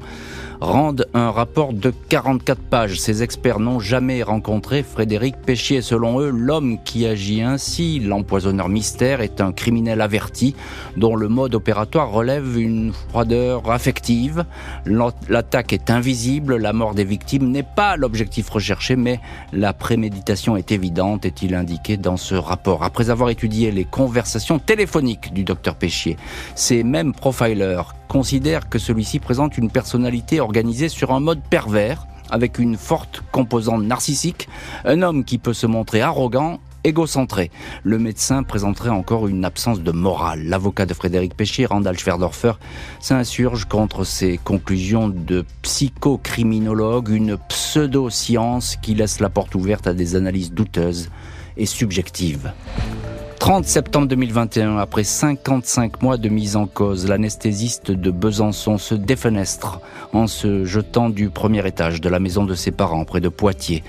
rendent un rapport de 44 pages. Ces experts n'ont jamais rencontré Frédéric Péchier. Selon eux, l'homme qui agit ainsi, l'empoisonneur mystère, est un criminel averti dont le mode opératoire relève une froideur affective. L'attaque est invisible, la mort des victimes n'est pas l'objectif recherché, mais la préméditation est évidente, est-il indiqué dans ce rapport. Après avoir étudié les conversations téléphoniques du docteur Péchier, ces mêmes profilers considèrent que celui-ci présente une personnalité organisée sur un mode pervers, avec une forte composante narcissique, un homme qui peut se montrer arrogant égocentré. Le médecin présenterait encore une absence de morale. L'avocat de Frédéric Péchier, Randall Schwerdorfer, s'insurge contre ces conclusions de psychocriminologue, une pseudo-science qui laisse la porte ouverte à des analyses douteuses et subjectives. 30 septembre 2021, après 55 mois de mise en cause, l'anesthésiste de Besançon se défenestre en se jetant du premier étage de la maison de ses parents près de Poitiers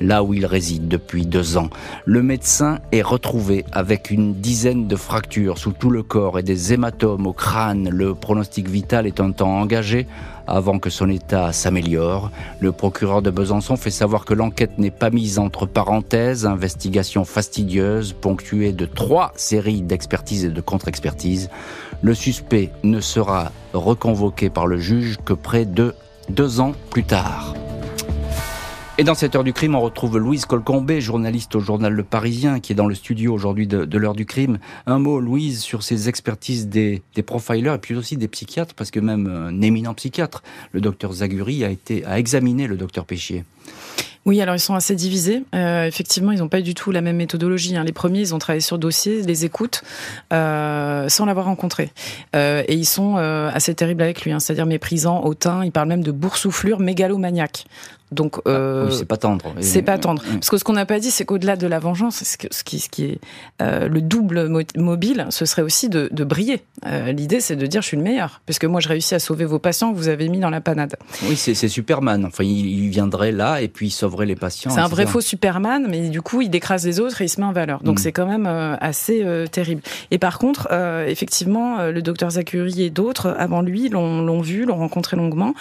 là où il réside depuis deux ans. Le médecin est retrouvé avec une dizaine de fractures sous tout le corps et des hématomes au crâne. Le pronostic vital est un temps engagé avant que son état s'améliore. Le procureur de Besançon fait savoir que l'enquête n'est pas mise entre parenthèses, investigation fastidieuse ponctuée de trois séries d'expertise et de contre-expertise. Le suspect ne sera reconvoqué par le juge que près de deux ans plus tard. Et dans cette heure du crime, on retrouve Louise Colcombé, journaliste au journal Le Parisien, qui est dans le studio aujourd'hui de, l'heure du crime. Un mot, Louise, sur ces expertises des, profilers et puis aussi des psychiatres, parce que même un éminent psychiatre, le docteur Zaguri, a, été, a examiné le docteur Péchier. Oui, alors ils sont assez divisés. Euh, effectivement, ils n'ont pas du tout la même méthodologie. Hein. Les premiers, ils ont travaillé sur dossier, les écoutes, euh, sans l'avoir rencontré. Euh, et ils sont euh, assez terribles avec lui, hein. c'est-à-dire méprisants, hautains. Ils parlent même de boursouflure mégalomaniaque. Donc, ah, euh, c'est pas tendre. C'est pas tendre. Parce que ce qu'on n'a pas dit, c'est qu'au-delà de la vengeance, ce, qui, ce qui est euh, le double mobile, ce serait aussi de, de briller. Euh, L'idée, c'est de dire je suis le meilleur, parce que moi, je réussis à sauver vos patients que vous avez mis dans la panade. Oui, c'est Superman. Enfin, il, viendrait là et puis il sauverait les patients. C'est un vrai faux Superman, mais du coup, il décrase les autres et il se met en valeur. Donc, mm. c'est quand même euh, assez terrible. Et par contre, effectivement, le docteur Zachary et d'autres avant lui l'ont vu, l'ont rencontré longuement,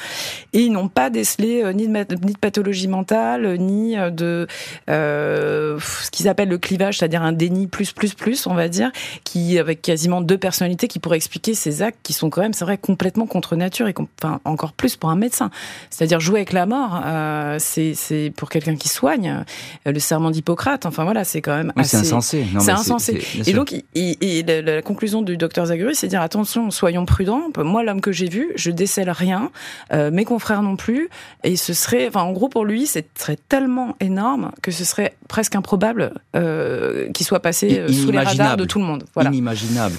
et ils n'ont pas décelé ni de, ni de pathologie mentale, ni euh, de euh, ce qu'ils appellent le clivage, c'est-à-dire un déni plus plus plus, on va dire, qui avec quasiment deux personnalités qui pourraient expliquer ces actes qui sont quand même, c'est vrai, complètement contre nature et enfin encore plus pour un médecin. C'est-à-dire jouer avec la mort, euh, c'est pour quelqu'un qui soigne le serment d'Hippocrate. Enfin voilà, c'est quand même assez. C'est insensé. C'est insensé. Et donc, et, la, conclusion du docteur Zaguri, c'est dire attention, soyons prudents. Moi, l'homme que j'ai vu, je décèle rien. mes confrères non plus. Et ce serait, enfin, en gros, pour lui, c'est serait tellement énorme que ce serait presque improbable euh, qu'il soit passé euh, sous les radars de tout le monde. Voilà. Inimaginable.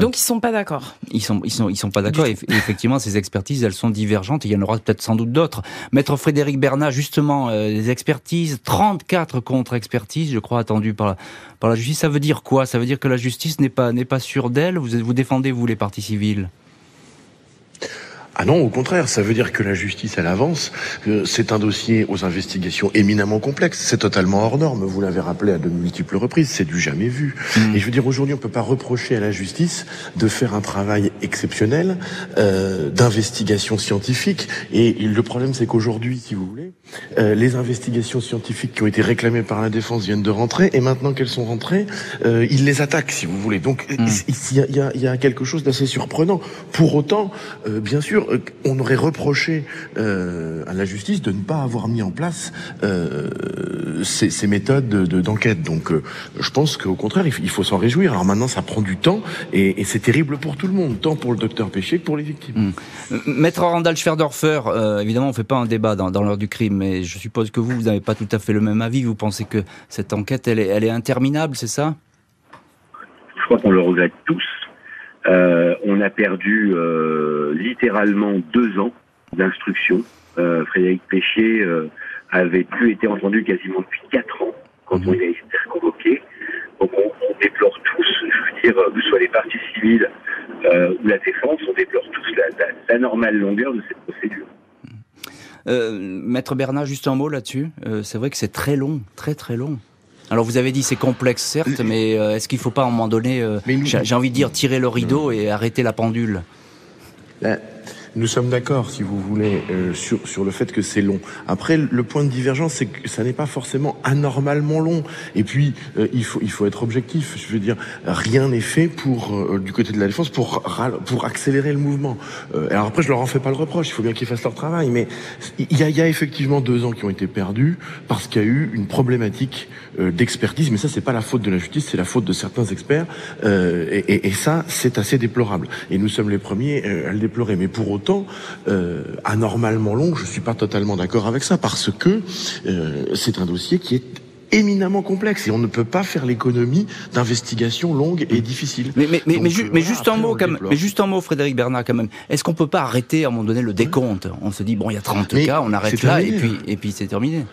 Donc ils sont pas d'accord. Ils sont, ils sont, ils sont pas d'accord. Et effectivement, ces expertises, elles sont divergentes. Et il y en aura peut-être sans doute d'autres. Maître Frédéric Bernat, justement, euh, les expertises, 34 contre-expertises, je crois, attendues par la, par la justice. Ça veut dire quoi? Ça veut dire que la justice n'est pas, n'est pas sûre d'elle? Vous, vous défendez vous les parties civiles? Ah non, au contraire, ça veut dire que la justice, elle avance. C'est un dossier aux investigations éminemment complexes. C'est totalement hors norme. Vous l'avez rappelé à de multiples reprises. C'est du jamais vu. Mm. Et je veux dire, aujourd'hui, on peut pas reprocher à la justice de faire un travail exceptionnel euh, d'investigation scientifique. Et, le problème, c'est qu'aujourd'hui, si vous voulez, euh, les investigations scientifiques qui ont été réclamées par la défense viennent de rentrer. Et maintenant qu'elles sont rentrées, euh, ils les attaquent, si vous voulez. Donc, mm. il y, a, y, a, quelque chose d'assez surprenant. Pour autant, euh, bien sûr, euh, on aurait reproché euh, à la justice de ne pas avoir mis en place euh, ces, méthodes d'enquête. Donc, je pense qu'au contraire, il faut s'en réjouir. Alors maintenant, ça prend du temps et, c'est terrible pour tout le monde, tant pour le docteur Péché que pour les victimes. Hmm. Maître Randall Schwerdorfer, évidemment, on ne fait pas un débat dans, l'heure du crime, mais je suppose que vous, vous n'avez pas tout à fait le même avis. Vous pensez que cette enquête, elle est, elle est interminable, c'est ça? Je crois qu'on le regrette tous. Euh, on a perdu euh, littéralement deux ans d'instruction. Euh, Frédéric Péchier avait plus été entendu quasiment depuis quatre ans quand on mhm. a été convoqué. Donc on, déplore tous, je veux dire, que ce soit les parties civiles ou la défense, on déplore tous la, la, normale longueur de cette procédure. Maître Bernard, juste un mot là-dessus. c'est vrai que c'est très long, très très long. Alors vous avez dit c'est complexe certes, mais euh, est-ce qu'il ne faut pas à un moment donné, euh, j'ai envie de dire, tirer le rideau et arrêter la pendule? Ben, Nous sommes d'accord, si vous voulez, euh, sur, sur le fait que c'est long. Après, le point de divergence, c'est que ça n'est pas forcément anormalement long. Et puis, euh, il, faut, il faut être objectif. Je veux dire, rien n'est fait pour euh, du côté de la défense pour, pour accélérer le mouvement. alors après, je leur en fais pas le reproche. Il faut bien qu'ils fassent leur travail. Mais il y a, y a effectivement deux ans qui ont été perdus parce qu'il y a eu une problématique d'expertise. Mais ça, c'est pas la faute de la justice, c'est la faute de certains experts. Et, et, et, ça, c'est assez déplorable. Et nous sommes les premiers à le déplorer. Mais pour autant, temps euh, anormalement long. Je ne suis pas totalement d'accord avec ça parce que euh, c'est un dossier qui est éminemment complexe et on ne peut pas faire l'économie d'investigations longues et difficiles. Mais, mais, mais, mais, juste un mot, mais juste un mot, Frédéric Bernard, quand même. Est-ce qu'on peut pas arrêter à un moment donné le décompte? On se dit bon, il y a 30 cas, on arrête là et puis et puis c'est terminé.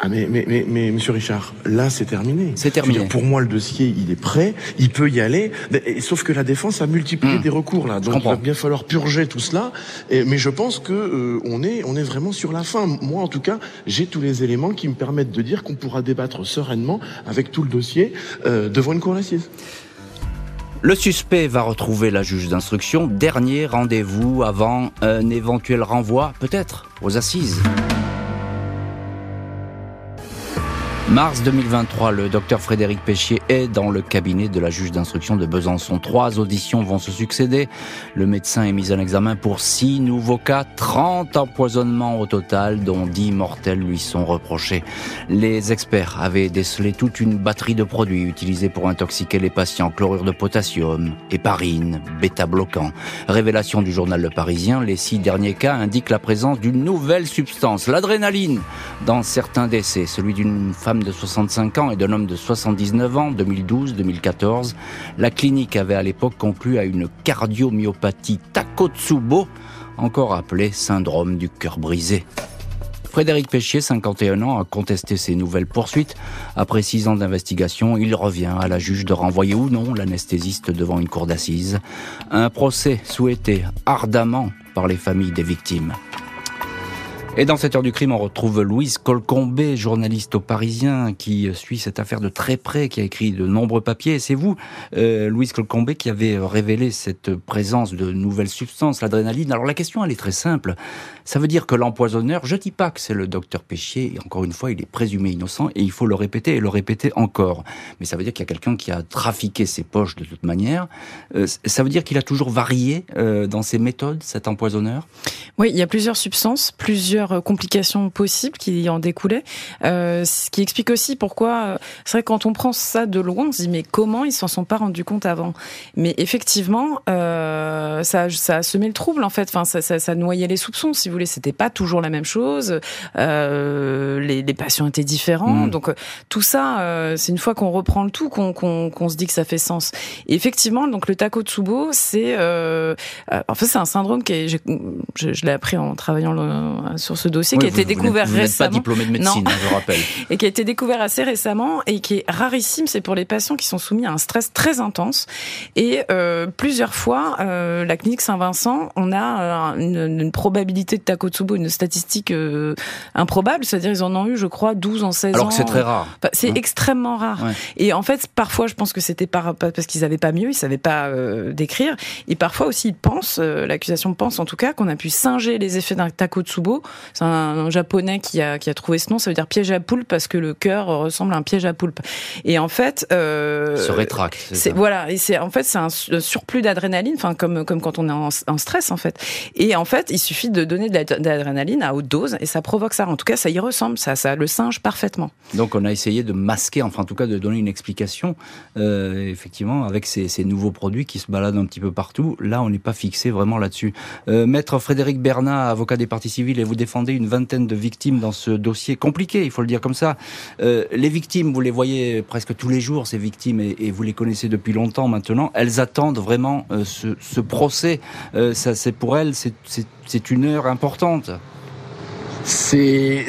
Ah mais, mais, mais, mais Monsieur Richard, là c'est terminé. C'est terminé. pour moi le dossier il est prêt, il peut y aller, sauf que la défense a multiplié hmm. des recours là, donc il va bien falloir purger tout cela. Et, mais je pense que euh, on est on est vraiment sur la fin. Moi en tout cas, j'ai tous les éléments qui me permettent de dire qu'on pourra débattre sereinement avec tout le dossier euh, devant une cour d'assises. Le suspect va retrouver la juge d'instruction. Dernier rendez-vous avant un éventuel renvoi, peut-être, aux assises. Mars 2023, le docteur Frédéric Péchier est dans le cabinet de la juge d'instruction de Besançon. Trois auditions vont se succéder. Le médecin est mis en examen pour six nouveaux cas, 30 empoisonnements au total, dont 10 mortels lui sont reprochés. Les experts avaient décelé toute une batterie de produits utilisés pour intoxiquer les patients. Chlorure de potassium, héparine, bêta-bloquant. Révélation du journal Le Parisien, les six derniers cas indiquent la présence d'une nouvelle substance, l'adrénaline, dans certains décès. Celui d'une femme de 65 ans et d'un homme de 79 ans, 2012-2014. La clinique avait à l'époque conclu à une cardiomyopathie Takotsubo, encore appelée syndrome du cœur brisé. Frédéric Péchier, 51 ans, a contesté ces nouvelles poursuites. Après six ans d'investigation, il revient à la juge de renvoyer ou non l'anesthésiste devant une cour d'assises. Un procès souhaité ardemment par les familles des victimes. Et dans cette heure du crime, on retrouve Louise Colcombé, journaliste au Parisien, qui suit cette affaire de très près, qui a écrit de nombreux papiers. C'est vous, euh, Louise Colcombé, qui avez révélé cette présence de nouvelles substances, l'adrénaline. Alors la question, elle est très simple. Ça veut dire que l'empoisonneur, je dis pas que c'est le docteur Péchier, et encore une fois, il est présumé innocent, et il faut le répéter et le répéter encore. Mais ça veut dire qu'il y a quelqu'un qui a trafiqué ses poches de toute manière. Euh, ça veut dire qu'il a toujours varié euh, dans ses méthodes, cet empoisonneur? Oui, il y a plusieurs substances, plusieurs complications possibles qui en découlaient. Euh, ce qui explique aussi pourquoi, euh, c'est vrai quand on prend ça de loin, on se dit mais comment ils s'en sont pas rendus compte avant? Mais effectivement, euh, ça, ça a semé le trouble en fait. Enfin, ça, ça, ça noyait les soupçons, si vous voulez. C'était pas toujours la même chose. Euh, les, les, patients étaient différents. Mm. Donc tout ça, euh, c'est une fois qu'on reprend le tout qu'on qu'on se dit que ça fait sens. Et effectivement, donc le Takotsubo, c'est euh, en fait c'est un syndrome qui est, je, je l'ai appris en travaillant le, sur ce dossier qui a été découvert vous récemment. pas diplômé de médecine, hein, je rappelle. [laughs] et qui a été découvert assez récemment et qui est rarissime. C'est pour les patients qui sont soumis à un stress très intense. Et euh, plusieurs fois, euh, la clinique Saint-Vincent, on a euh, une, une, probabilité de Takotsubo, une statistique euh, improbable. C'est-à-dire ils en ont eu, je crois, 12 en 16 ans. Alors que c'est très rare. c'est hein. extrêmement rare. Ouais. Et en fait, parfois, je pense que c'était par, parce qu'ils n'avaient pas mieux, ils savaient pas décrire. Et parfois aussi, ils pensent, l'accusation pense en tout cas, qu'on a pu singer les effets d'un Takotsubo c'est un, japonais qui a, qui a trouvé ce nom. Ça veut dire piège à poulpe parce que le cœur ressemble à un piège à poulpe. Et en fait, euh, se rétracte. C'est voilà. Et c'est en fait c'est un surplus d'adrénaline, enfin comme comme quand on est en, en, stress en fait. Et en fait, il suffit de donner de l'adrénaline à haute dose et ça provoque ça. En tout cas, ça y ressemble. Ça, ça le singe parfaitement. Donc on a essayé de masquer, enfin en tout cas de donner une explication, euh, effectivement, avec ces, ces, nouveaux produits qui se baladent un petit peu partout. Là, on n'est pas fixé vraiment là-dessus. Euh, Maître Frédéric Bernat, avocat des parties civiles, et vous défendez une vingtaine de victimes dans ce dossier compliqué, il faut le dire comme ça. Euh, les victimes, vous les voyez presque tous les jours, ces victimes, et, vous les connaissez depuis longtemps maintenant. Elles attendent vraiment euh, ce, ce, procès. Euh, ça, c'est pour elles, c'est une heure importante. C'est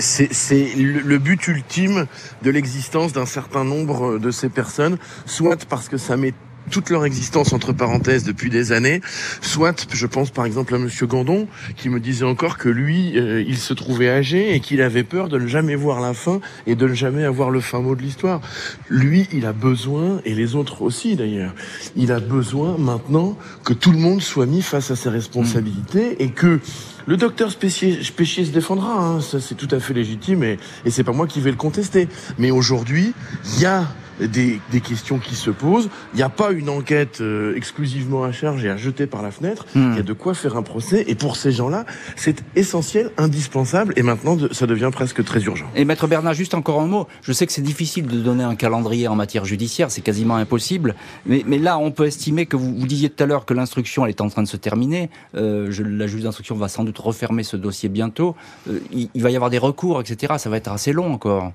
le, le but ultime de l'existence d'un certain nombre de ces personnes, soit parce que ça met toute leur existence entre parenthèses depuis des années. Soit, je pense par exemple à Monsieur Gandon, qui me disait encore que lui, euh, il se trouvait âgé et qu'il avait peur de ne jamais voir la fin et de ne jamais avoir le fin mot de l'histoire. Lui, il a besoin, et les autres aussi d'ailleurs, il a besoin maintenant que tout le monde soit mis face à ses responsabilités et que le docteur Péchier, se défendra, hein, ça c'est tout à fait légitime et, et c'est pas moi qui vais le contester. Mais aujourd'hui, il y a des, questions qui se posent. Il n'y a pas une enquête euh, exclusivement à charge et à jeter par la fenêtre. Hmm. Il y a de quoi faire un procès. Et pour ces gens-là, c'est essentiel, indispensable. Et maintenant, ça devient presque très urgent. Et maître Bernard, juste encore un mot. Je sais que c'est difficile de donner un calendrier en matière judiciaire. C'est quasiment impossible. Mais, mais, là, on peut estimer que vous, vous disiez tout à l'heure que l'instruction, elle est en train de se terminer. Euh, je, la juge d'instruction va sans doute refermer ce dossier bientôt. Euh, il, il va y avoir des recours, etc. Ça va être assez long encore.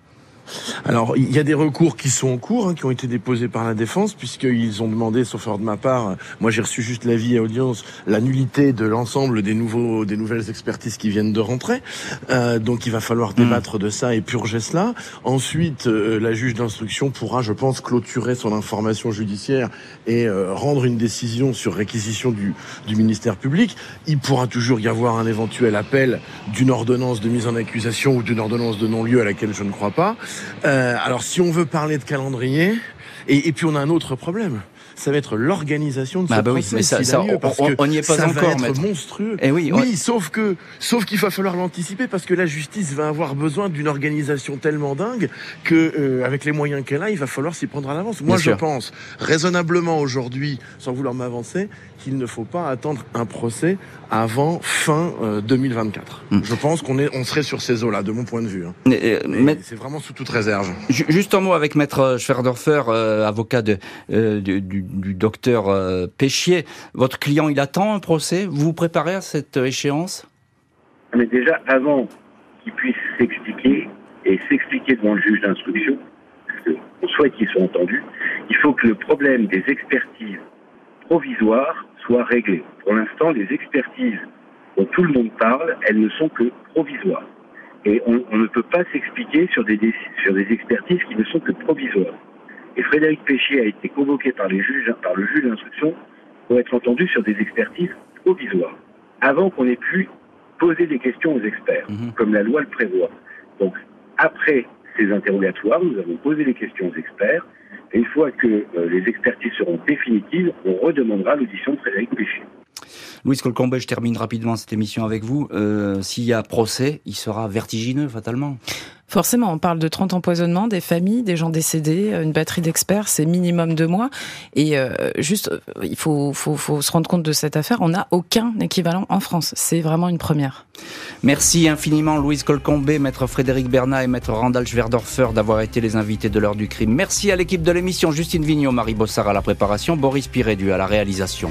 Alors, il y a des recours qui sont en cours, hein, qui ont été déposés par la défense, puisqu'ils ont demandé, sauf erreur de ma part, moi j'ai reçu juste l'avis et audience, la nullité de l'ensemble des nouveaux, des nouvelles expertises qui viennent de rentrer. Euh, donc, il va falloir hmm. débattre de ça et purger cela. Ensuite, euh, la juge d'instruction pourra, je pense, clôturer son information judiciaire et euh, rendre une décision sur réquisition du, du ministère public. Il pourra toujours y avoir un éventuel appel d'une ordonnance de mise en accusation ou d'une ordonnance de non-lieu à laquelle je ne crois pas. Euh, alors si on veut parler de calendrier, et, et puis on a un autre problème ça va être l'organisation de ce bah bah. Oui, mais ça, ça on n'y est pas ça encore. Va être monstrueux. Et eh oui, oui, sauf que, sauf qu'il va falloir l'anticiper parce que la justice va avoir besoin d'une organisation tellement dingue que, euh, avec les moyens qu'elle a, il va falloir s'y prendre à l'avance. Moi, je pense raisonnablement aujourd'hui, sans vouloir m'avancer, qu'il ne faut pas attendre un procès avant fin 2024. Euh, hmm. Je pense qu'on est, on serait sur ces eaux-là, de mon point de vue. Hein. Mais, c'est vraiment sous toute réserve. Juste un mot avec Maître Schwerdorfer, euh, avocat de, du du docteur euh, Péchier. Votre client, il attend un procès? Vous vous préparez à cette échéance? Mais déjà, avant qu'il puisse s'expliquer et s'expliquer devant le juge d'instruction, parce qu'on souhaite qu'il soit entendu, il faut que le problème des expertises provisoires soit réglé. Pour l'instant, les expertises dont tout le monde parle, elles ne sont que provisoires. Et on, ne peut pas s'expliquer sur des, sur des expertises qui ne sont que provisoires. Et Frédéric Péchier a été convoqué par, les juges, par le juge d'instruction pour être entendu sur des expertises provisoires, avant qu'on ait pu poser des questions aux experts, mhm. comme la loi le prévoit. Donc, après ces interrogatoires, nous avons posé les questions aux experts, et une fois que euh, les expertises seront définitives, on redemandera l'audition de Frédéric Péchier. Louis Colcombet, je termine rapidement cette émission avec vous. Euh, S'il y a procès, il sera vertigineux, fatalement. Forcément, on parle de 30 empoisonnements, des familles, des gens décédés, une batterie d'experts, c'est minimum deux mois. Et euh, juste, euh, il faut, faut, faut, se rendre compte de cette affaire, on n'a aucun équivalent en France. C'est vraiment une première. Merci infiniment Louise Colcombé, maître Frédéric Bernat et maître Randall Schwerdorfer d'avoir été les invités de l'heure du crime. Merci à l'équipe de l'émission, Justine Vignot, Marie Bossard à la préparation, Boris Pirédu à la réalisation.